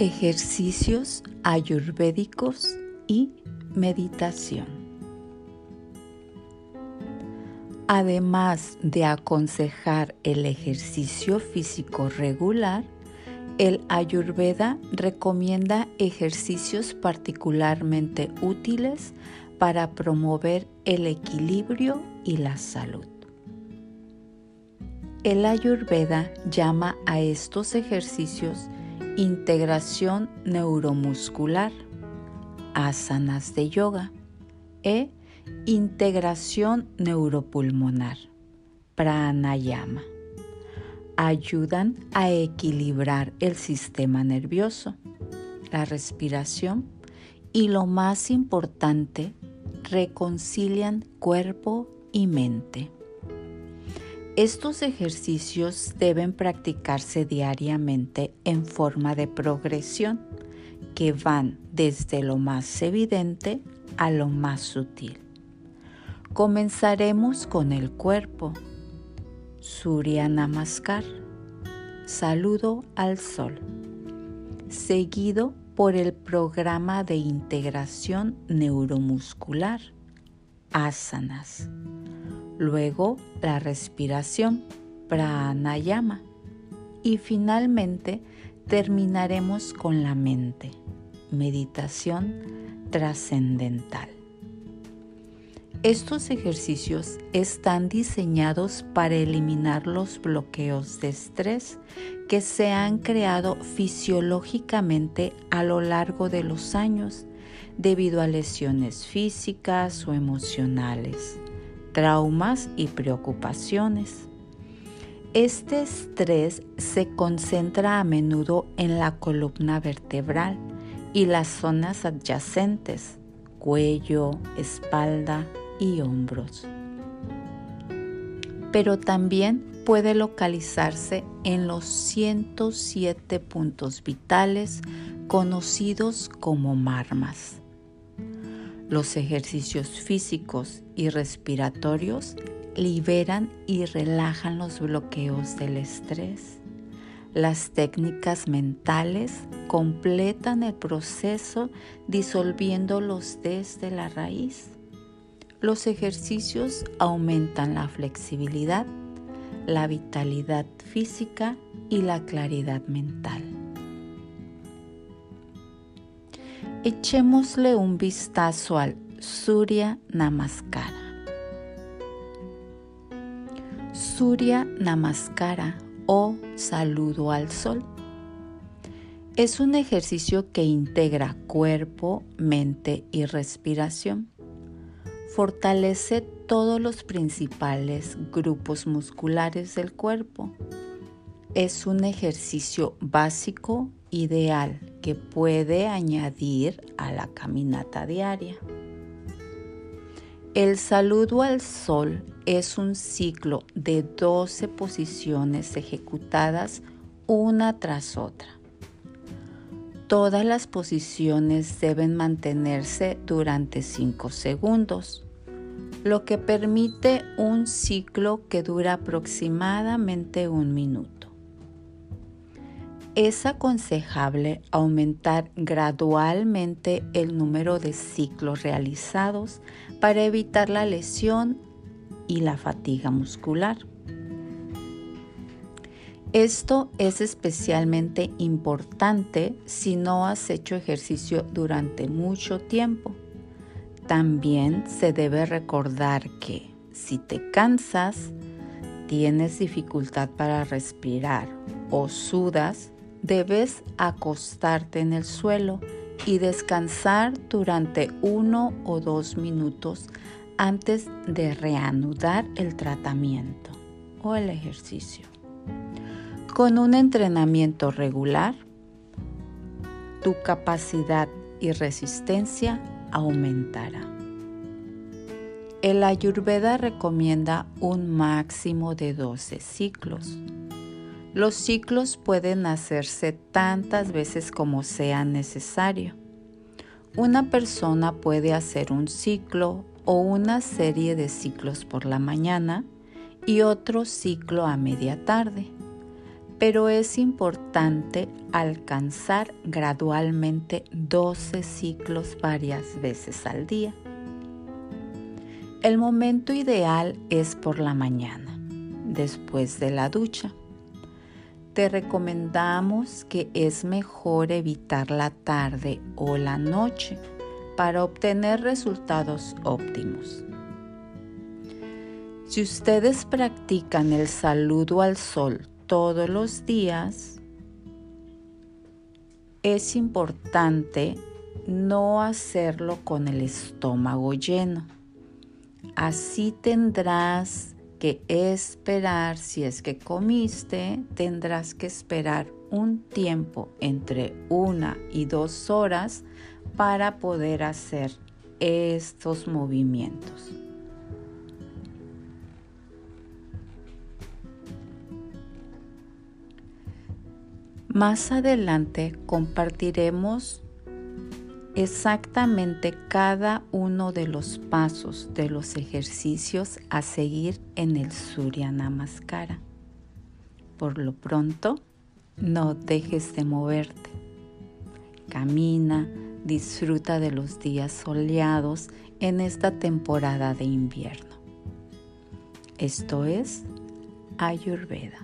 Ejercicios ayurvédicos y meditación. Además de aconsejar el ejercicio físico regular, el Ayurveda recomienda ejercicios particularmente útiles para promover el equilibrio y la salud. El Ayurveda llama a estos ejercicios integración neuromuscular, asanas de yoga e integración neuropulmonar, pranayama. Ayudan a equilibrar el sistema nervioso, la respiración y lo más importante, reconcilian cuerpo y mente. Estos ejercicios deben practicarse diariamente en forma de progresión que van desde lo más evidente a lo más sutil. Comenzaremos con el cuerpo. Surya Namaskar. Saludo al sol. Seguido por el programa de integración neuromuscular. Asanas luego la respiración, pranayama. Y finalmente terminaremos con la mente, meditación trascendental. Estos ejercicios están diseñados para eliminar los bloqueos de estrés que se han creado fisiológicamente a lo largo de los años debido a lesiones físicas o emocionales traumas y preocupaciones. Este estrés se concentra a menudo en la columna vertebral y las zonas adyacentes, cuello, espalda y hombros. Pero también puede localizarse en los 107 puntos vitales conocidos como marmas. Los ejercicios físicos y respiratorios liberan y relajan los bloqueos del estrés. Las técnicas mentales completan el proceso disolviéndolos desde la raíz. Los ejercicios aumentan la flexibilidad, la vitalidad física y la claridad mental. Echémosle un vistazo al Surya Namaskara. Surya Namaskara o saludo al sol. Es un ejercicio que integra cuerpo, mente y respiración. Fortalece todos los principales grupos musculares del cuerpo. Es un ejercicio básico ideal que puede añadir a la caminata diaria. El saludo al sol es un ciclo de 12 posiciones ejecutadas una tras otra. Todas las posiciones deben mantenerse durante 5 segundos, lo que permite un ciclo que dura aproximadamente un minuto es aconsejable aumentar gradualmente el número de ciclos realizados para evitar la lesión y la fatiga muscular. Esto es especialmente importante si no has hecho ejercicio durante mucho tiempo. También se debe recordar que si te cansas, tienes dificultad para respirar o sudas, debes acostarte en el suelo y descansar durante uno o dos minutos antes de reanudar el tratamiento o el ejercicio. Con un entrenamiento regular, tu capacidad y resistencia aumentará. El Ayurveda recomienda un máximo de 12 ciclos los ciclos pueden hacerse tantas veces como sea necesario. Una persona puede hacer un ciclo o una serie de ciclos por la mañana y otro ciclo a media tarde. pero es importante alcanzar gradualmente 12 ciclos varias veces al día. El momento ideal es por la mañana, después de la ducha. Te recomendamos que es mejor evitar la tarde o la noche para obtener resultados óptimos. Si ustedes practican el saludo al sol todos los días, es importante no hacerlo con el estómago lleno. Así tendrás que esperar, si es que comiste, tendrás que esperar un tiempo entre una y dos horas para poder hacer estos movimientos. Más adelante compartiremos exactamente cada uno de los pasos de los ejercicios a seguir en el Surya Namaskara. Por lo pronto, no dejes de moverte. Camina, disfruta de los días soleados en esta temporada de invierno. Esto es Ayurveda.